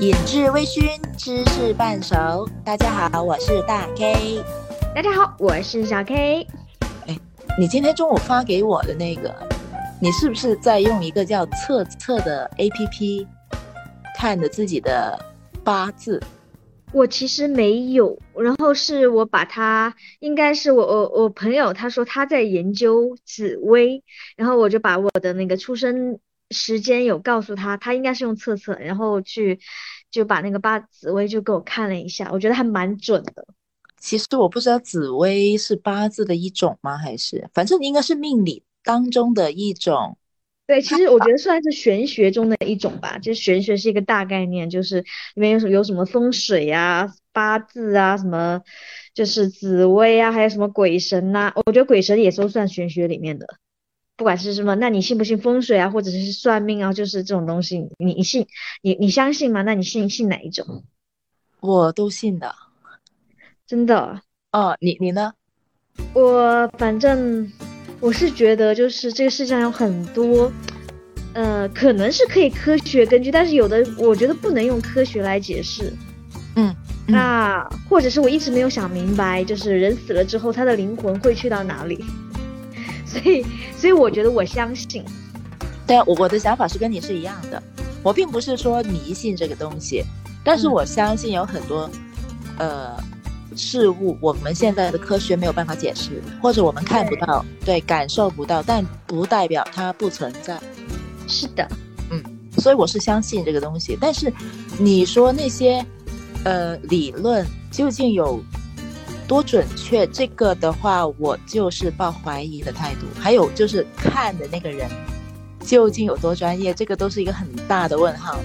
饮至微醺，知识半熟。大家好，我是大 K。大家好，我是小 K。哎，你今天中午发给我的那个，你是不是在用一个叫测测的 APP 看的自己的八字？我其实没有，然后是我把它，应该是我我我朋友他说他在研究紫薇，然后我就把我的那个出生时间有告诉他，他应该是用测测，然后去就把那个八紫薇就给我看了一下，我觉得还蛮准的。其实我不知道紫薇是八字的一种吗？还是反正应该是命理当中的一种。对，其实我觉得算是玄学中的一种吧。就是玄学是一个大概念，就是里面有什有什么风水啊、八字啊、什么就是紫薇啊，还有什么鬼神呐。我觉得鬼神也都算玄学里面的，不管是什么，那你信不信风水啊，或者是算命啊，就是这种东西，你你信你你相信吗？那你信信哪一种？我都信的，真的。哦，你你呢？我反正我是觉得，就是这个世界上有很多，呃，可能是可以科学根据，但是有的我觉得不能用科学来解释。嗯，那或者是我一直没有想明白，就是人死了之后，他的灵魂会去到哪里？所以，所以我觉得我相信。对啊，我我的想法是跟你是一样的。我并不是说迷信这个东西，但是我相信有很多，呃。事物我们现在的科学没有办法解释，或者我们看不到，对，感受不到，但不代表它不存在。是的，嗯，所以我是相信这个东西。但是你说那些呃理论究竟有多准确？这个的话，我就是抱怀疑的态度。还有就是看的那个人究竟有多专业，这个都是一个很大的问号。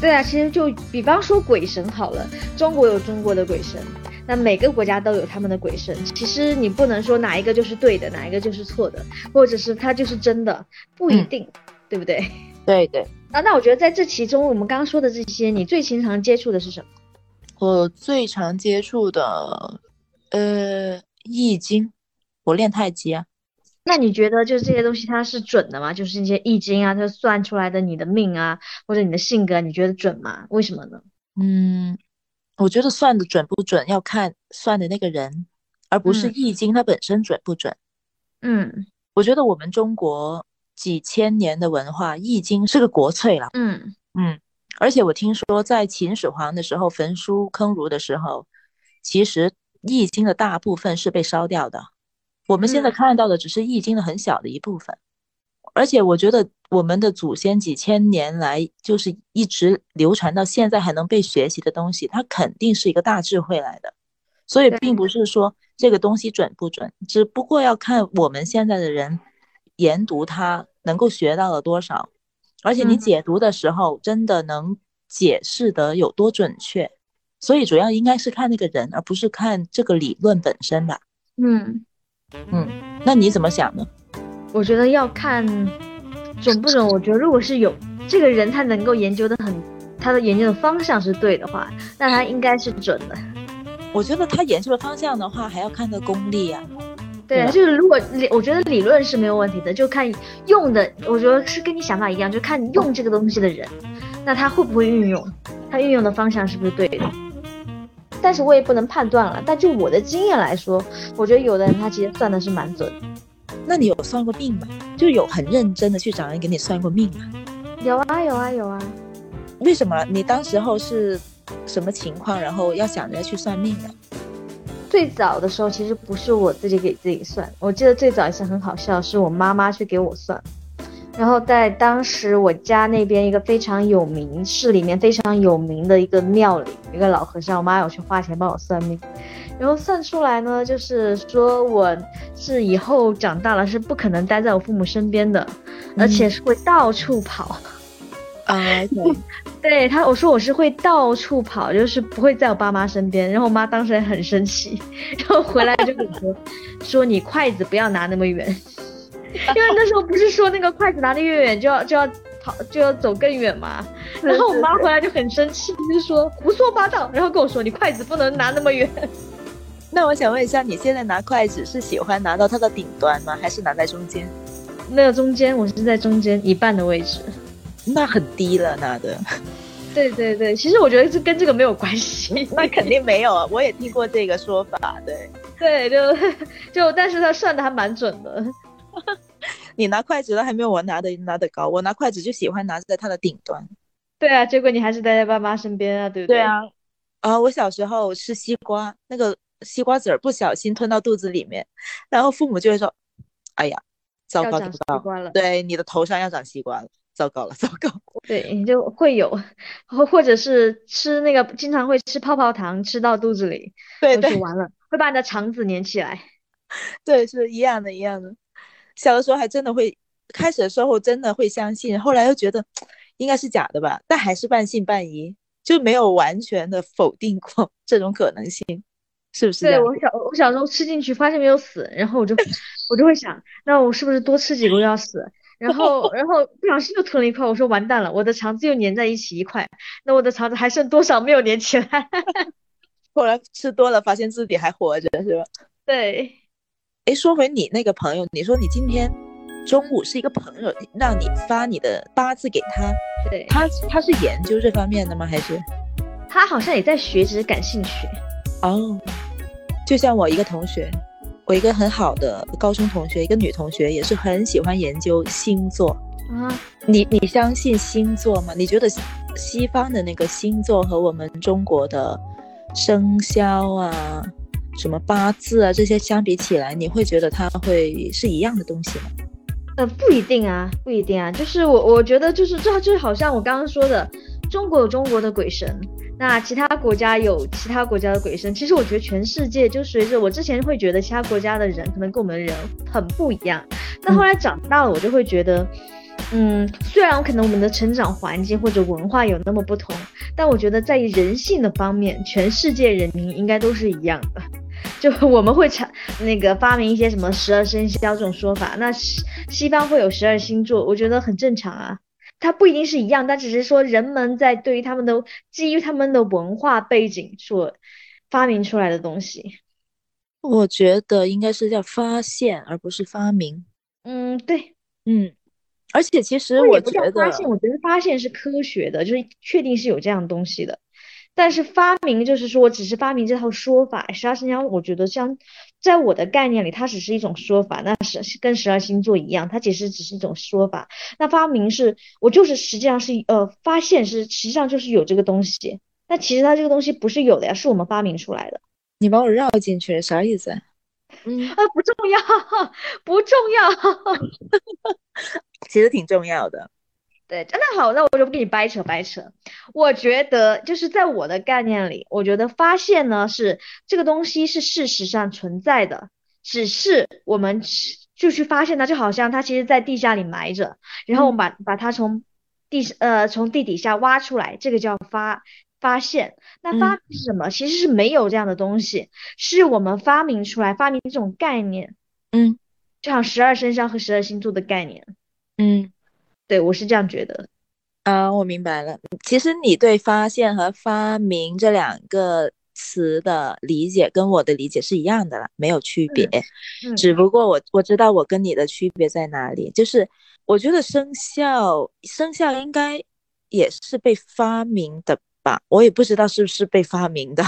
对啊，其实就比方说鬼神好了，中国有中国的鬼神。那每个国家都有他们的鬼神，其实你不能说哪一个就是对的，哪一个就是错的，或者是他就是真的，不一定，对不对？对对。啊，那我觉得在这其中，我们刚刚说的这些，你最经常接触的是什么？我最常接触的，呃，易经，我练太极啊。那你觉得就是这些东西它是准的吗？就是那些易经啊，它算出来的你的命啊，或者你的性格，你觉得准吗？为什么呢？嗯。我觉得算的准不准要看算的那个人，而不是易经它本身准不准。嗯，我觉得我们中国几千年的文化，易经是个国粹了。嗯嗯，而且我听说在秦始皇的时候焚书坑儒的时候，其实易经的大部分是被烧掉的。我们现在看到的只是易经的很小的一部分。而且我觉得我们的祖先几千年来就是一直流传到现在还能被学习的东西，它肯定是一个大智慧来的。所以并不是说这个东西准不准，只不过要看我们现在的人研读它能够学到了多少，而且你解读的时候真的能解释得有多准确。所以主要应该是看那个人，而不是看这个理论本身吧。嗯嗯，那你怎么想呢？我觉得要看准不准。我觉得如果是有这个人，他能够研究的很，他的研究的方向是对的话，那他应该是准的。我觉得他研究的方向的话，还要看他功力啊。对，就是如果理，我觉得理论是没有问题的，就看用的。我觉得是跟你想法一样，就看用这个东西的人，那他会不会运用，他运用的方向是不是对的。但是我也不能判断了。但就我的经验来说，我觉得有的人他其实算的是蛮准。那你有算过命吗？就有很认真的去找人给你算过命吗？有啊有啊有啊。为什么你当时候是什么情况，然后要想着去算命呢？最早的时候其实不是我自己给自己算，我记得最早一次很好笑，是我妈妈去给我算。然后在当时我家那边一个非常有名市里面非常有名的一个庙里，一个老和尚，我妈有去花钱帮我算命。然后算出来呢，就是说我是以后长大了是不可能待在我父母身边的，而且是会到处跑。啊，对，对他我说我是会到处跑，就是不会在我爸妈身边。然后我妈当时也很生气，然后回来就跟我说，说你筷子不要拿那么远，因为那时候不是说那个筷子拿得越远就要就要跑就要走更远嘛。然后我妈回来就很生气，就说胡说八道，然后跟我说你筷子不能拿那么远。那我想问一下，你现在拿筷子是喜欢拿到它的顶端吗？还是拿在中间？那个中间，我是在中间一半的位置。那很低了，拿的。对对对，其实我觉得这跟这个没有关系。那肯定没有啊，我也听过这个说法。对对，就 就，但是他算的还蛮准的。你拿筷子都还没有我拿的拿的高，我拿筷子就喜欢拿在它的顶端。对啊，结果你还是待在爸妈身边啊，对不对？对啊。啊，我小时候吃西瓜，那个西瓜籽儿不小心吞到肚子里面，然后父母就会说：“哎呀，糟糕，长西瓜了。”对，你的头上要长西瓜了，糟糕了，糟糕。对，你就会有，或或者是吃那个经常会吃泡泡糖，吃到肚子里，对对，完了会把你的肠子粘起来。对，是一样的，一样的。小的时候还真的会，开始的时候真的会相信，后来又觉得应该是假的吧，但还是半信半疑。就没有完全的否定过 这种可能性，是不是？对我小我小时候吃进去发现没有死，然后我就 我就会想，那我是不是多吃几个要死？然后然后不小心又吞了一块，我说完蛋了，我的肠子又粘在一起一块，那我的肠子还剩多少没有粘起来？后来吃多了发现自己还活着，是吧？对。哎，说回你那个朋友，你说你今天。中午是一个朋友让你发你的八字给他，对，他他是研究这方面的吗？还是他好像也在学，只是感兴趣。哦，就像我一个同学，我一个很好的高中同学，一个女同学也是很喜欢研究星座啊。你你相信星座吗？你觉得西方的那个星座和我们中国的生肖啊、什么八字啊这些相比起来，你会觉得它会是一样的东西吗？呃，不一定啊，不一定啊，就是我我觉得就是这就好像我刚刚说的，中国有中国的鬼神，那其他国家有其他国家的鬼神。其实我觉得全世界就随着我之前会觉得其他国家的人可能跟我们人很不一样，但后来长大了我就会觉得，嗯，虽然可能我们的成长环境或者文化有那么不同，但我觉得在人性的方面，全世界人民应该都是一样的。就我们会产那个发明一些什么十二生肖这种说法，那西西方会有十二星座，我觉得很正常啊。它不一定是一样，但只是说人们在对于他们的基于他们的文化背景所发明出来的东西。我觉得应该是叫发现，而不是发明。嗯，对，嗯，而且其实我觉得发现，我觉得发现是科学的，就是确定是有这样东西的。但是发明就是说，只是发明这套说法。十二生肖，我觉得像在我的概念里，它只是一种说法，那是跟十二星座一样，它其实只是一种说法。那发明是，我就是实际上是呃，发现是实际上就是有这个东西。那其实它这个东西不是有的呀，是我们发明出来的。你把我绕进去了，啥意思？嗯啊，不重要，不重要，其实挺重要的。对，那好，那我就不跟你掰扯掰扯。我觉得就是在我的概念里，我觉得发现呢是这个东西是事实上存在的，只是我们就去发现它，就好像它其实在地下里埋着，然后我们把把它从地呃从地底下挖出来，这个叫发发现。那发明是什么？其实是没有这样的东西，是我们发明出来，发明这种概念。嗯，就像十二生肖和十二星座的概念。嗯。对，我是这样觉得，啊，我明白了。其实你对发现和发明这两个词的理解跟我的理解是一样的了，没有区别。只不过我我知道我跟你的区别在哪里，就是我觉得生肖生肖应该也是被发明的吧，我也不知道是不是被发明的。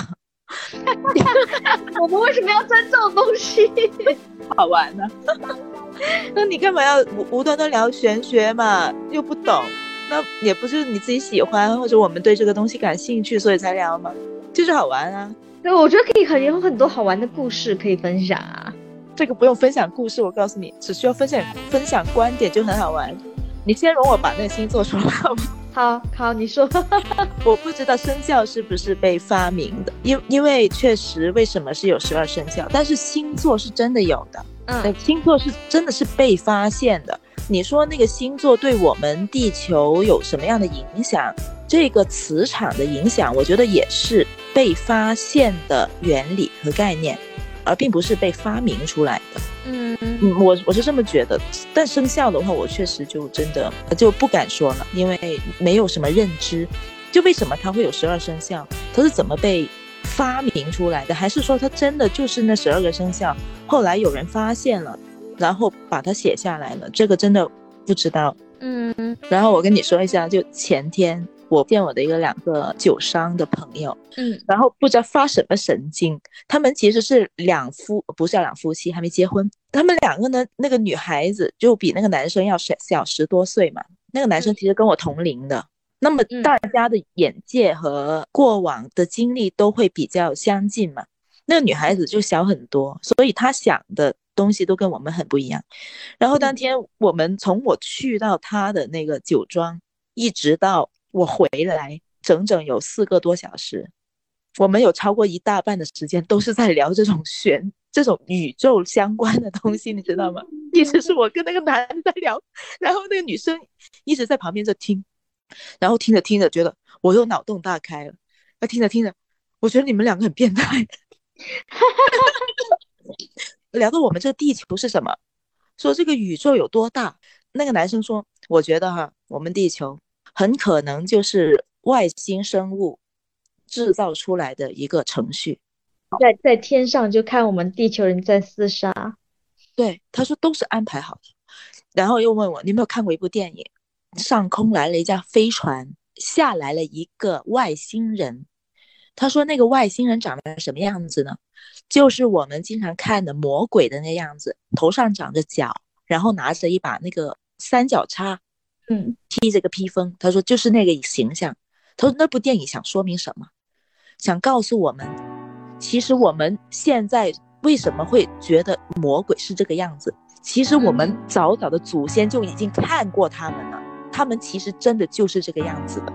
我们为什么要争这种东西？好玩呢？那你干嘛要无无端端聊玄学嘛？又不懂，那也不是你自己喜欢，或者我们对这个东西感兴趣，所以才聊吗？就是好玩啊。对，我觉得可以，很有很多好玩的故事可以分享啊。这个不用分享故事，我告诉你，只需要分享分享观点就很好玩。你先容我把那个星座说好吗？好好，你说。我不知道生肖是不是被发明的，因因为确实为什么是有十二生肖，但是星座是真的有的。嗯，星座是真的是被发现的。你说那个星座对我们地球有什么样的影响？这个磁场的影响，我觉得也是被发现的原理和概念，而并不是被发明出来的。嗯，我我是这么觉得。但生肖的话，我确实就真的就不敢说了，因为没有什么认知。就为什么它会有十二生肖？它是怎么被？发明出来的，还是说它真的就是那十二个生肖？后来有人发现了，然后把它写下来了。这个真的不知道。嗯，然后我跟你说一下，就前天我见我的一个两个酒商的朋友，嗯，然后不知道发什么神经，他们其实是两夫，不是两夫妻，还没结婚。他们两个呢，那个女孩子就比那个男生要小小十多岁嘛，那个男生其实跟我同龄的。那么大家的眼界和过往的经历都会比较相近嘛，那个女孩子就小很多，所以她想的东西都跟我们很不一样。然后当天我们从我去到她的那个酒庄，一直到我回来，整整有四个多小时，我们有超过一大半的时间都是在聊这种玄、这种宇宙相关的东西，你知道吗？一直是我跟那个男的在聊，然后那个女生一直在旁边在听。然后听着听着，觉得我又脑洞大开了。那听着听着，我觉得你们两个很变态。哈哈哈聊到我们这个地球是什么，说这个宇宙有多大。那个男生说：“我觉得哈，我们地球很可能就是外星生物制造出来的一个程序，在在天上就看我们地球人在厮杀。”对，他说都是安排好的。然后又问我：“你有没有看过一部电影？”上空来了一架飞船，下来了一个外星人。他说：“那个外星人长得什么样子呢？就是我们经常看的魔鬼的那样子，头上长着角，然后拿着一把那个三角叉，嗯，披着个披风。他说就是那个形象。他说那部电影想说明什么？想告诉我们，其实我们现在为什么会觉得魔鬼是这个样子？其实我们早早的祖先就已经看过他们了。”他们其实真的就是这个样子的，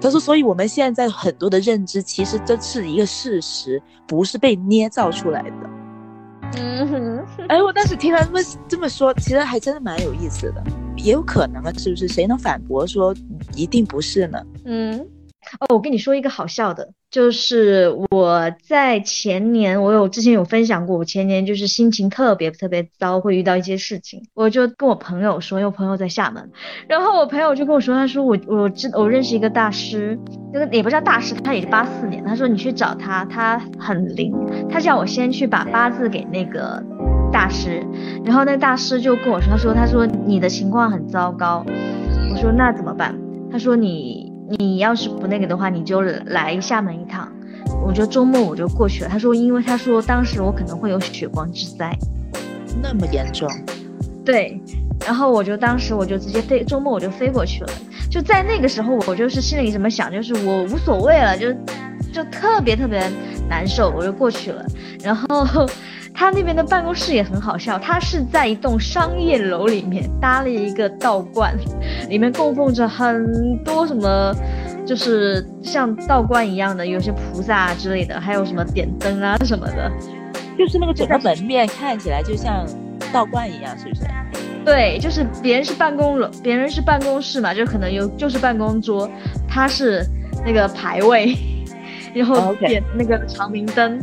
他说，所以我们现在很多的认知，其实这是一个事实，不是被捏造出来的。嗯哼，哎，我当时听他们这么说，其实还真的蛮有意思的，也有可能啊，是不是？谁能反驳说一定不是呢？嗯。哦，我跟你说一个好笑的，就是我在前年，我有之前有分享过，我前年就是心情特别特别糟，会遇到一些事情，我就跟我朋友说，因为我朋友在厦门，然后我朋友就跟我说，他说我我知我认识一个大师，那个也不叫大师，他也是八四年，他说你去找他，他很灵，他叫我先去把八字给那个大师，然后那大师就跟我说，他说他说你的情况很糟糕，我说那怎么办？他说你。你要是不那个的话，你就来厦门一趟。我就周末我就过去了。他说，因为他说当时我可能会有血光之灾，那么严重。对，然后我就当时我就直接飞，周末我就飞过去了。就在那个时候，我就是心里怎么想，就是我无所谓了，就就特别特别难受，我就过去了。然后。他那边的办公室也很好笑，他是在一栋商业楼里面搭了一个道观，里面供奉着很多什么，就是像道观一样的，有些菩萨之类的，还有什么点灯啊什么的，就是那个整个门面看起来就像道观一样，是不是？对，就是别人是办公楼，别人是办公室嘛，就可能有就是办公桌，他是那个牌位，然后点那个长明灯。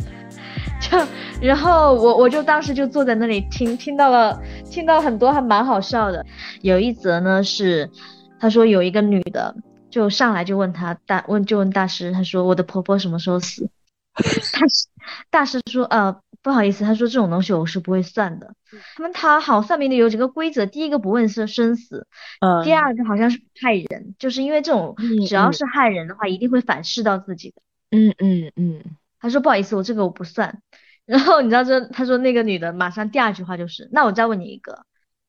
就，然后我我就当时就坐在那里听，听到了，听到很多还蛮好笑的。有一则呢是，他说有一个女的就上来就问他大问就问大师，他说我的婆婆什么时候死？大师大师说呃不好意思，他说这种东西我是不会算的。他们他好算命的有几个规则，第一个不问是生死，嗯，第二个好像是害人，就是因为这种只要是害人的话，一定会反噬到自己的。嗯嗯嗯。他说不好意思，我这个我不算。然后你知道这，他说那个女的马上第二句话就是，那我再问你一个，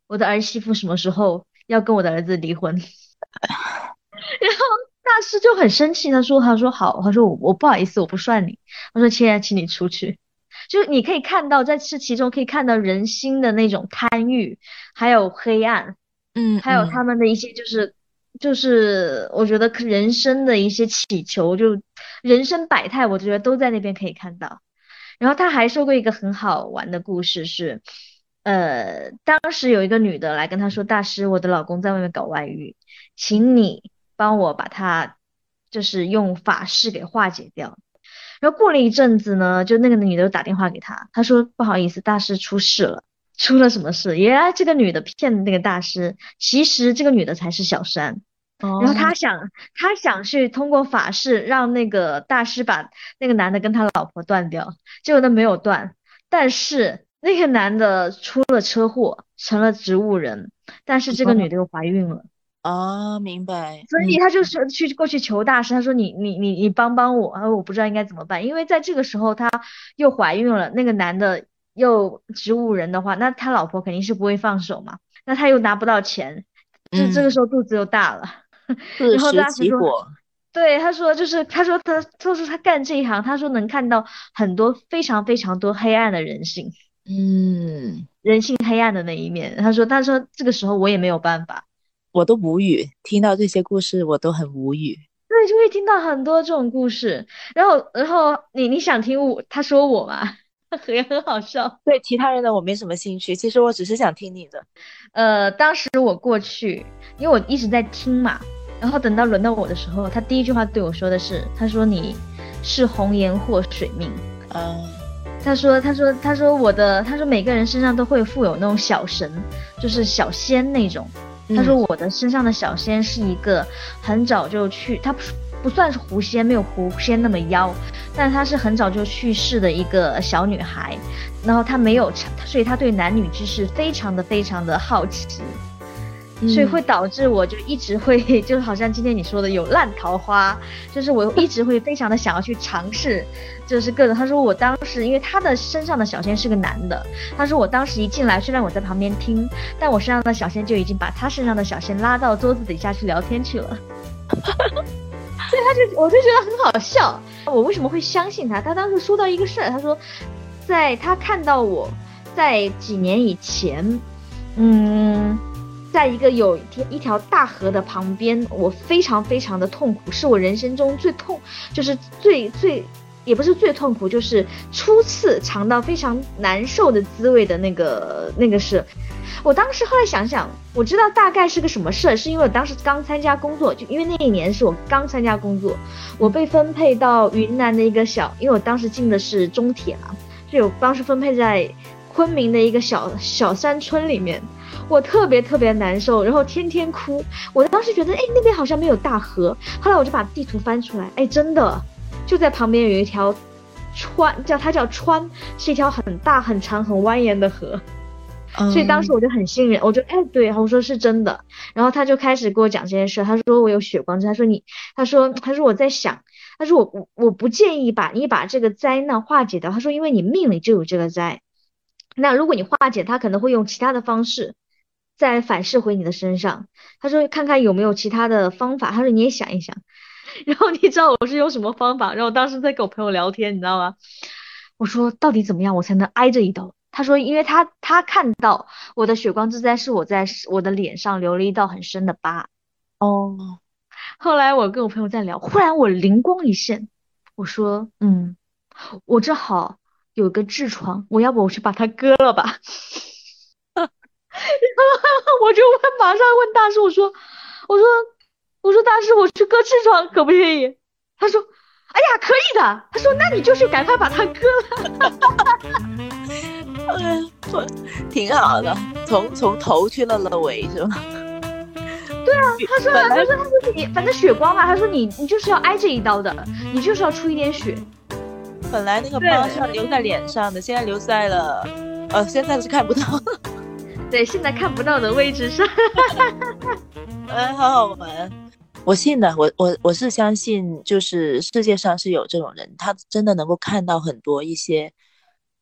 我的儿媳妇什么时候要跟我的儿子离婚？然后大师就很生气，他说他说好，他说我我不好意思，我不算你。他说亲爱请你出去。就是你可以看到在这其中可以看到人心的那种贪欲，还有黑暗，嗯，还有他们的一些就是就是我觉得人生的一些祈求就。人生百态，我觉得都在那边可以看到。然后他还说过一个很好玩的故事，是，呃，当时有一个女的来跟他说：“大师，我的老公在外面搞外遇，请你帮我把他，就是用法事给化解掉。”然后过了一阵子呢，就那个女的又打电话给他，他说：“不好意思，大师出事了，出了什么事？原来这个女的骗那个大师，其实这个女的才是小三。”然后他想，他想去通过法事让那个大师把那个男的跟他老婆断掉，结果他没有断，但是那个男的出了车祸，成了植物人，但是这个女的又怀孕了，啊，明白。所以他就是去过去求大师，他说你你你你帮帮我，他说我不知道应该怎么办，因为在这个时候他又怀孕了，那个男的又植物人的话，那他老婆肯定是不会放手嘛，那他又拿不到钱，就这个时候肚子又大了，然 后大师说，对，他说就是他说他他说他干这一行，他说能看到很多非常非常多黑暗的人性，嗯，人性黑暗的那一面，他说他说这个时候我也没有办法。我都无语，听到这些故事我都很无语。对，就会听到很多这种故事，然后，然后你你想听我他说我吗？也很好笑。对其他人的我没什么兴趣，其实我只是想听你的。呃，当时我过去，因为我一直在听嘛，然后等到轮到我的时候，他第一句话对我说的是，他说你是红颜祸水命。嗯，他说，他说，他说我的，他说每个人身上都会附有那种小神，就是小仙那种。他说我的身上的小仙是一个很早就去，他不不算是狐仙，没有狐仙那么妖，但他是很早就去世的一个小女孩，然后他没有，所以他对男女之事非常的非常的好奇。所以会导致我就一直会，就好像今天你说的有烂桃花，就是我一直会非常的想要去尝试，就是各种。他说我当时因为他的身上的小仙是个男的，他说我当时一进来虽然我在旁边听，但我身上的小仙就已经把他身上的小仙拉到桌子底下去聊天去了，所以他就我就觉得很好笑。我为什么会相信他？他当时说到一个事儿，他说在他看到我在几年以前，嗯。在一个有一条大河的旁边，我非常非常的痛苦，是我人生中最痛，就是最最，也不是最痛苦，就是初次尝到非常难受的滋味的那个那个事，我当时后来想想，我知道大概是个什么事，是因为我当时刚参加工作，就因为那一年是我刚参加工作，我被分配到云南的一个小，因为我当时进的是中铁嘛，就有当时分配在昆明的一个小小山村里面。我特别特别难受，然后天天哭。我当时觉得，哎，那边好像没有大河。后来我就把地图翻出来，哎，真的，就在旁边有一条川，叫它叫川，是一条很大、很长、很蜿蜒的河。所以当时我就很信任，我就哎，对，我说是真的。然后他就开始给我讲这件事，他说我有血光之灾，他说你，他说他说我在想，他说我我我不建议把你把这个灾难化解掉，他说因为你命里就有这个灾，那如果你化解，他可能会用其他的方式。再反噬回你的身上，他说看看有没有其他的方法，他说你也想一想，然后你知道我是用什么方法？然后当时在跟我朋友聊天，你知道吗？我说到底怎么样我才能挨着一刀？他说因为他他看到我的血光之灾是我在我的脸上留了一道很深的疤。哦，后来我跟我朋友在聊，忽然我灵光一现，我说嗯，我正好有个痔疮，我要不我去把它割了吧？我就问，马上问大师，我说，我说，我说大师，我去割痔疮可不可以？他说，哎呀，可以的。他说，那你就去赶快把它割了。嗯，挺好的，从从头去了了尾是吧？对啊，他说，他说，他说你反正血光嘛，他说你你就是要挨这一刀的，你就是要出一点血。本来那个疤是要留在脸上的，现在留在了，呃，现在是看不到。对，现在看不到的位置上，哎，好好玩。我信的，我我我是相信，就是世界上是有这种人，他真的能够看到很多一些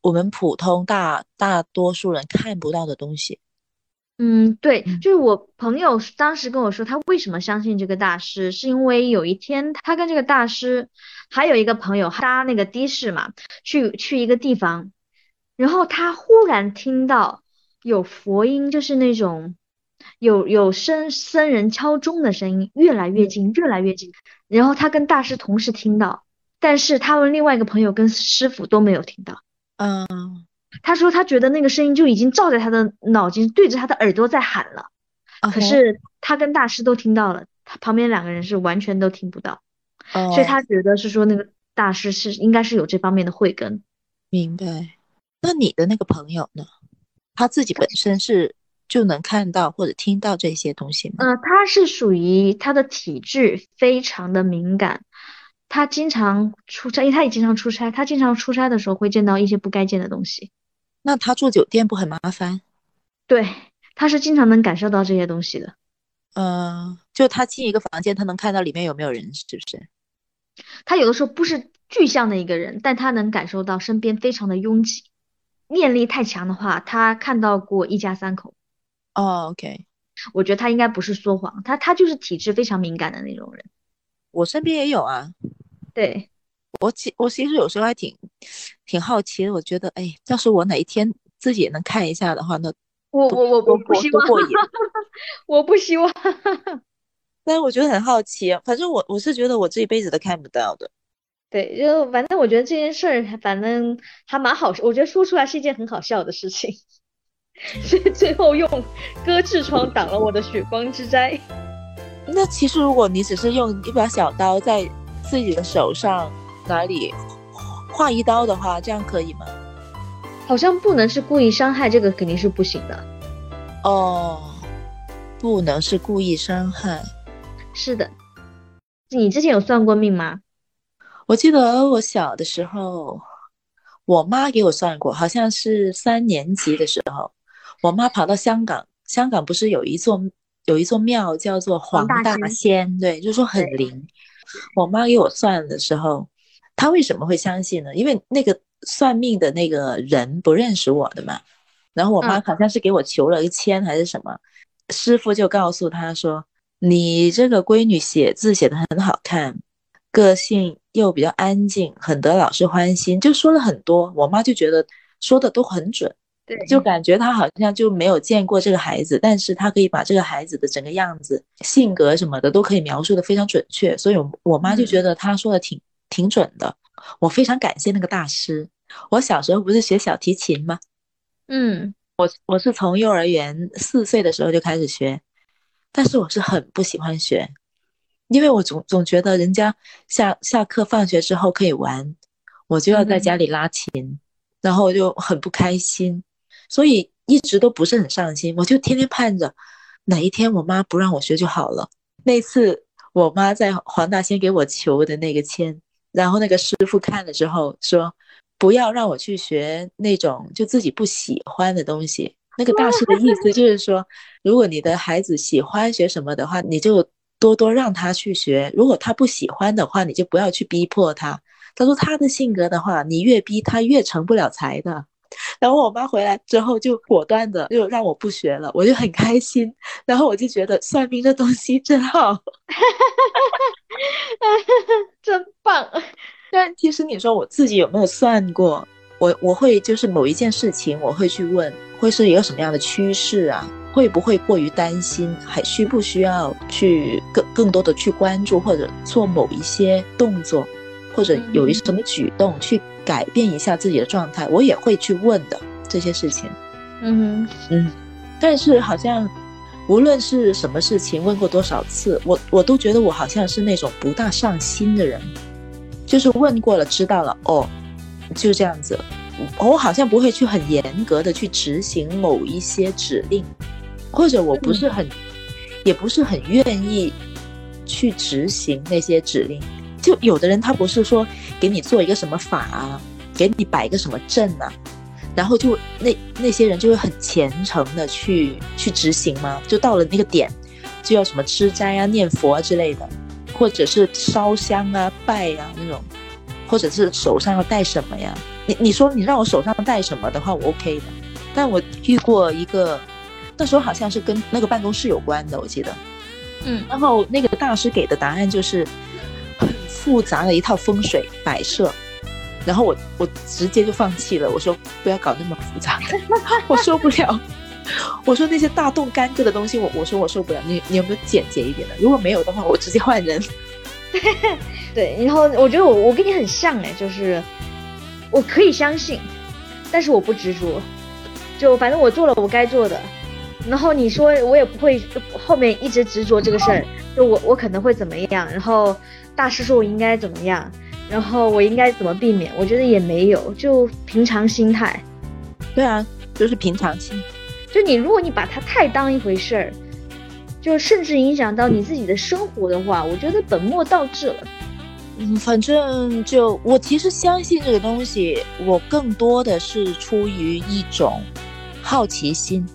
我们普通大大多数人看不到的东西。嗯，对，就是我朋友当时跟我说，他为什么相信这个大师，是因为有一天他跟这个大师还有一个朋友搭那个的士嘛，去去一个地方，然后他忽然听到。有佛音，就是那种有有僧僧人敲钟的声音，越来越近，越来越近。然后他跟大师同时听到，但是他们另外一个朋友跟师傅都没有听到。嗯，他说他觉得那个声音就已经照在他的脑筋，对着他的耳朵在喊了。可是他跟大师都听到了，他旁边两个人是完全都听不到。所以他觉得是说那个大师是应该是有这方面的慧根。明白。那你的那个朋友呢？他自己本身是就能看到或者听到这些东西吗？嗯，他是属于他的体质非常的敏感，他经常出差，因为他也经常出差，他经常出差的时候会见到一些不该见的东西。那他住酒店不很麻烦？对，他是经常能感受到这些东西的。嗯，就他进一个房间，他能看到里面有没有人，是不是？他有的时候不是具象的一个人，但他能感受到身边非常的拥挤。念力太强的话，他看到过一家三口。哦，OK，我觉得他应该不是说谎，他他就是体质非常敏感的那种人。我身边也有啊。对，我其我其实有时候还挺挺好奇的，我觉得，哎，要是我哪一天自己也能看一下的话，那我我我 我不希望，我不希望。但是我觉得很好奇，反正我我是觉得我这一辈子都看不到的。对，就反正我觉得这件事儿，反正还蛮好，我觉得说出来是一件很好笑的事情。所以最后用割痔疮挡了我的血光之灾。那其实如果你只是用一把小刀在自己的手上哪里划一刀的话，这样可以吗？好像不能是故意伤害，这个肯定是不行的。哦，不能是故意伤害。是的，你之前有算过命吗？我记得我小的时候，我妈给我算过，好像是三年级的时候，我妈跑到香港，香港不是有一座有一座庙叫做黄大仙，对，就说很灵。我妈给我算的时候，她为什么会相信呢？因为那个算命的那个人不认识我的嘛，然后我妈好像是给我求了个签还是什么，师傅就告诉她说。你这个闺女写字写得很好看，个性又比较安静，很得老师欢心，就说了很多。我妈就觉得说的都很准，对，就感觉她好像就没有见过这个孩子，但是她可以把这个孩子的整个样子、性格什么的都可以描述的非常准确，所以我妈就觉得她说的挺挺准的。我非常感谢那个大师。我小时候不是学小提琴吗？嗯，我我是从幼儿园四岁的时候就开始学。但是我是很不喜欢学，因为我总总觉得人家下下课放学之后可以玩，我就要在家里拉琴，然后我就很不开心，所以一直都不是很上心。我就天天盼着哪一天我妈不让我学就好了。那次我妈在黄大仙给我求的那个签，然后那个师傅看了之后说，不要让我去学那种就自己不喜欢的东西。那个大师的意思就是说，如果你的孩子喜欢学什么的话，你就多多让他去学；如果他不喜欢的话，你就不要去逼迫他。他说他的性格的话，你越逼他越成不了才的。然后我妈回来之后就果断的就让我不学了，我就很开心。然后我就觉得算命这东西真好，真棒。但其实你说我自己有没有算过？我我会就是某一件事情，我会去问，会是一个什么样的趋势啊？会不会过于担心？还需不需要去更更多的去关注，或者做某一些动作，或者有一什么举动去改变一下自己的状态？我也会去问的这些事情。嗯嗯，但是好像无论是什么事情，问过多少次，我我都觉得我好像是那种不大上心的人，就是问过了，知道了哦。就这样子，我好像不会去很严格的去执行某一些指令，或者我不是很，也不是很愿意去执行那些指令。就有的人他不是说给你做一个什么法啊，给你摆一个什么阵啊，然后就那那些人就会很虔诚的去去执行吗？就到了那个点，就要什么吃斋啊、念佛啊之类的，或者是烧香啊、拜啊那种。或者是手上要带什么呀？你你说你让我手上带什么的话，我 OK 的。但我遇过一个，那时候好像是跟那个办公室有关的，我记得。嗯。然后那个大师给的答案就是很复杂的一套风水摆设，然后我我直接就放弃了，我说不要搞那么复杂，我受不了。我说那些大动干戈的东西，我我说我受不了。你你有没有简洁一点的？如果没有的话，我直接换人。对，然后我觉得我我跟你很像哎，就是我可以相信，但是我不执着，就反正我做了我该做的，然后你说我也不会后面一直执着这个事儿，就我我可能会怎么样，然后大师说我应该怎么样，然后我应该怎么避免，我觉得也没有，就平常心态。对啊，就是平常心。就你如果你把它太当一回事儿。就甚至影响到你自己的生活的话，我觉得本末倒置了。嗯，反正就我其实相信这个东西，我更多的是出于一种好奇心。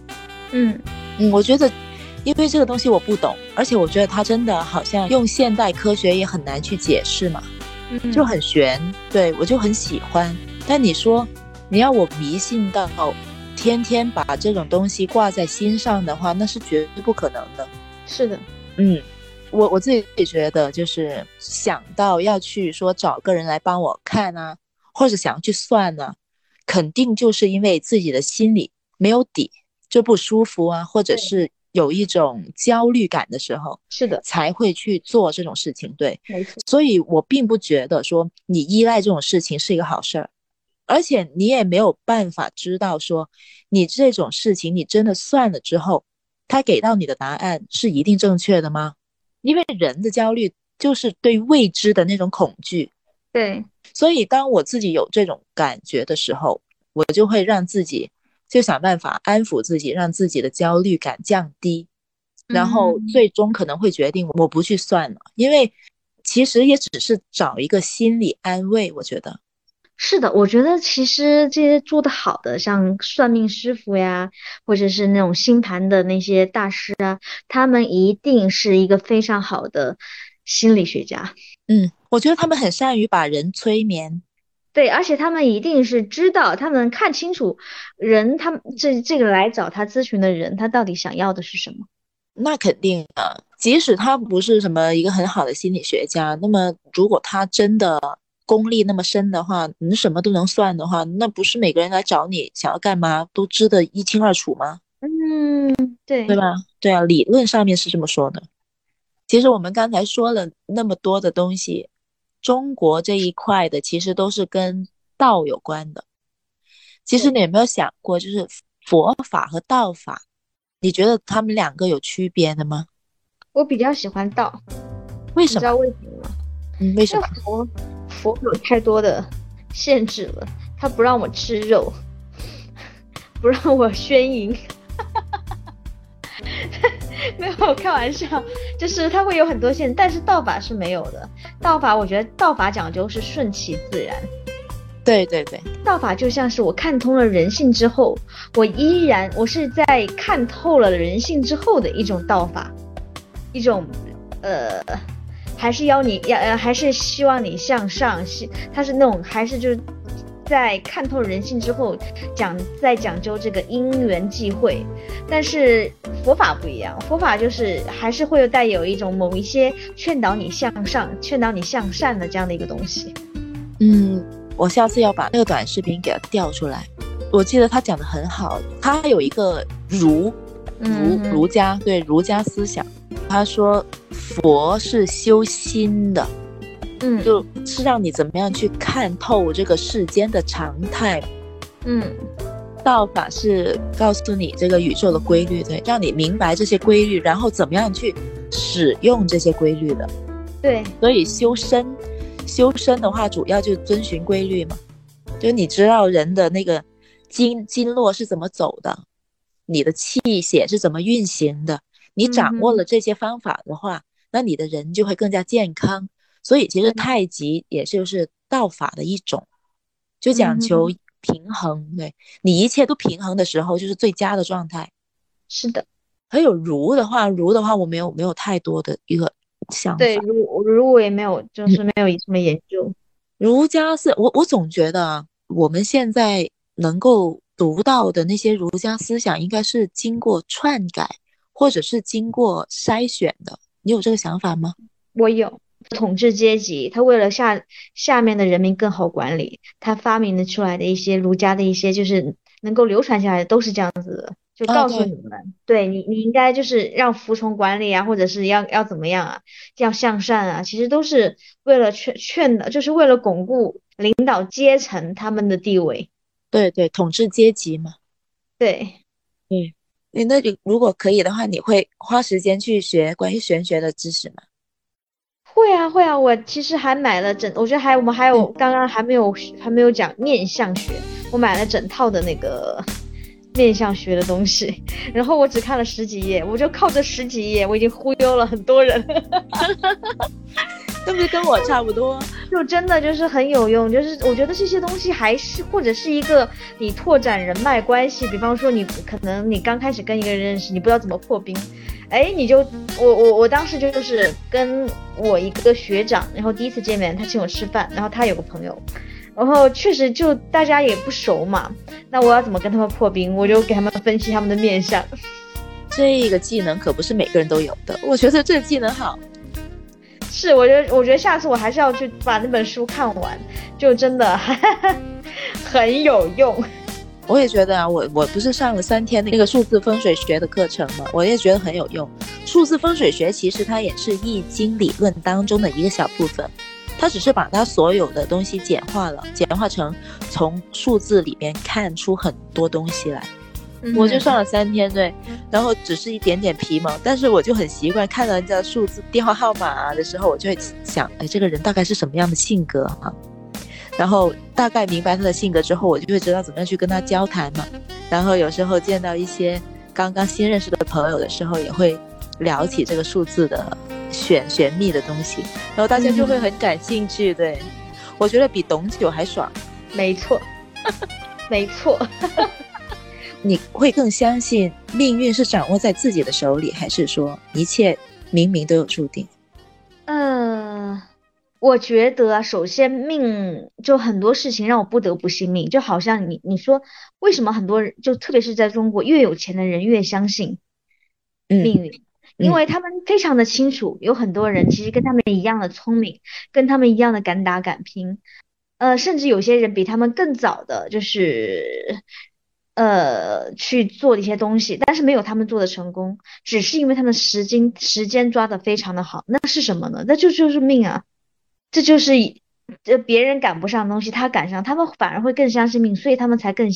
嗯嗯，我觉得因为这个东西我不懂，而且我觉得它真的好像用现代科学也很难去解释嘛，嗯就很玄。对我就很喜欢。但你说你要我迷信到天天把这种东西挂在心上的话，那是绝对不可能的。是的，嗯，我我自己也觉得，就是想到要去说找个人来帮我看啊，或者想要去算呢、肯定就是因为自己的心里没有底，就不舒服啊，或者是有一种焦虑感的时候，是的，才会去做这种事情。对，没错，所以我并不觉得说你依赖这种事情是一个好事儿，而且你也没有办法知道说你这种事情你真的算了之后，他给到你的答案是一定正确的吗？因为人的焦虑就是对未知的那种恐惧，对，所以当我自己有这种感觉的时候，我就会让自己就想办法安抚自己，让自己的焦虑感降低，然后嗯最终可能会决定我不去算了，因为其实也只是找一个心理安慰，我觉得。是的，我觉得其实这些做得好的，像算命师傅呀，或者是那种星盘的那些大师啊，他们一定是一个非常好的心理学家。嗯，我觉得他们很善于把人催眠。对，而且他们一定是知道，他们看清楚人，他们这这个来找他咨询的人，他到底想要的是什么。那肯定啊，即使他不是什么一个很好的心理学家，那么如果他真的功力那么深的话，你什么都能算的话，那不是每个人来找你想要干嘛都知得一清二楚吗？嗯，对，对吧？对啊，理论上面是这么说的。其实我们刚才说了那么多的东西，中国这一块的其实都是跟道有关的。其实你有没有想过，就是佛法和道法，你觉得他们两个有区别的吗？我比较喜欢道，为什么？你知道为什么吗？嗯，为什么？佛佛有太多的限制了，他不让我吃肉，不让我宣淫。没有开玩笑，就是它会有很多限，但是道法是没有的。道法我觉得道法讲究是顺其自然，对对对，道法就像是我看通了人性之后，我依然我是在看透了人性之后的一种道法，一种呃，还是要你要呃，还是希望你向上，是它是那种还是就是在看透人性之后讲在讲究这个因缘际会，但是佛法不一样，佛法就是还是会有带有一种某一些劝导你向上、劝导你向善的这样的一个东西。嗯，我下次要把那个短视频给它调出来。我记得他讲的很好，他有一个儒儒嗯儒家对儒家思想，他说佛是修心的，嗯就是让你怎么样去看透这个世间的常态。嗯道法是告诉你这个宇宙的规律，对，让你明白这些规律，然后怎么样去使用这些规律的。对所以修身，修身的话，主要就遵循规律嘛，就你知道人的那个经经络是怎么走的，你的气血是怎么运行的，你掌握了这些方法的话，那你的人就会更加健康。所以其实太极也就是道法的一种，就讲求平衡，对你一切都平衡的时候，就是最佳的状态。是的。还有儒的话，儒的话我没有没有太多的一个想法。对，儒儒我也没有，就是没有什么研究。儒家是我我总觉得啊，我们现在能够读到的那些儒家思想，应该是经过篡改或者是经过筛选的。你有这个想法吗？我有统治阶级，他为了下下面的人民更好管理，他发明的出来的一些儒家的一些就是能够流传下来的，都是这样子的，就啊告诉你们，对你你应该就是让服从管理啊，或者是要要怎么样啊，要向善啊，其实都是为了劝劝的，就是为了巩固领导阶层他们的地位。对对，统治阶级嘛。对，你那你如果可以的话，你会花时间去学关于玄学的知识吗？会啊会啊，我其实还买了整，我觉得还我们还有刚刚还没有还没有讲面相学，我买了整套的那个面相学的东西，然后我只看了十几页，我就靠这十几页，我已经忽悠了很多人，是不是跟我差不多？就真的就是很有用，就是我觉得这些东西还是或者是一个你拓展人脉关系，比方说你可能你刚开始跟一个人认识，你不知道怎么破冰。哎，你就我我我当时就是跟我一个学长，然后第一次见面，他请我吃饭，然后他有个朋友，然后确实就大家也不熟嘛，那我要怎么跟他们破冰？我就给他们分析他们的面相。这个技能可不是每个人都有的，我觉得这个技能好。是，我觉得我觉得下次我还是要去把那本书看完，就真的 很有用。我也觉得啊，我我不是上了三天那个数字风水学的课程嘛，我也觉得很有用。数字风水学其实它也是易经理论当中的一个小部分，它只是把它所有的东西简化了，简化成从数字里面看出很多东西来。我就上了三天，对，然后只是一点点皮毛，但是我就很习惯看到人家的数字、电话号码的时候，我就会想，哎，这个人大概是什么样的性格啊？然后大概明白他的性格之后，我就会知道怎么样去跟他交谈嘛。然后有时候见到一些刚刚新认识的朋友的时候，也会聊起这个数字的玄玄秘的东西，然后大家就会很感兴趣。对，我觉得比懂酒还爽。没错，没错。你会更相信命运是掌握在自己的手里，还是说一切明明都有注定？嗯，我觉得首先命就很多事情让我不得不信命，就好像你你说为什么很多人就特别是在中国越有钱的人越相信命运，因为他们非常的清楚，有很多人其实跟他们一样的聪明，跟他们一样的敢打敢拼，呃，甚至有些人比他们更早的，就是。呃，去做一些东西，但是没有他们做的成功，只是因为他们时间时间抓的非常的好。那是什么呢？那就就是命啊，这就是这别人赶不上东西，他赶上，他们反而会更相信命，所以他们才更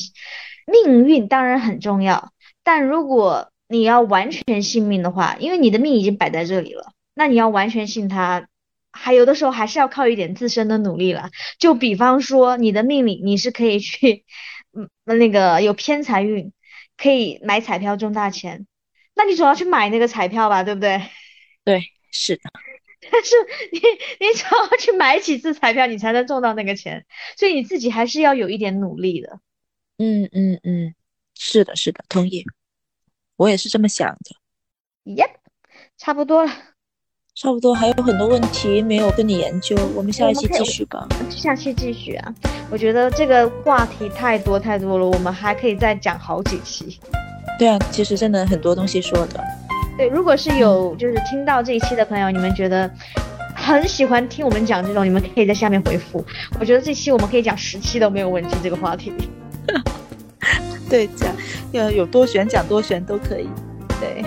命运当然很重要。但如果你要完全信命的话，因为你的命已经摆在这里了，那你要完全信他，还有的时候还是要靠一点自身的努力了。就比方说你的命里，你是可以去。嗯，那个有偏财运，可以买彩票中大钱，那你总要去买那个彩票吧，对不对？对，是的。但是你你总要去买几次彩票，你才能中到那个钱，所以你自己还是要有一点努力的。嗯嗯嗯，是的，是的，同意。我也是这么想的。Yep，差不多了。差不多还有很多问题没有跟你研究，我们下一期继续吧。下期继续啊！我觉得这个话题太多太多了，我们还可以再讲好几期。对啊，其实真的很多东西说的。对，如果是有就是听到这一期的朋友，你们觉得很喜欢听我们讲这种，你们可以在下面回复。我觉得这期我们可以讲十期都没有问题，这个话题。对，讲要有多选讲多选都可以。对，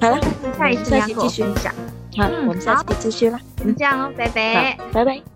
好了，下一期继续讲。好，我们下期继续啦。嗯。这样哦，拜拜，拜拜。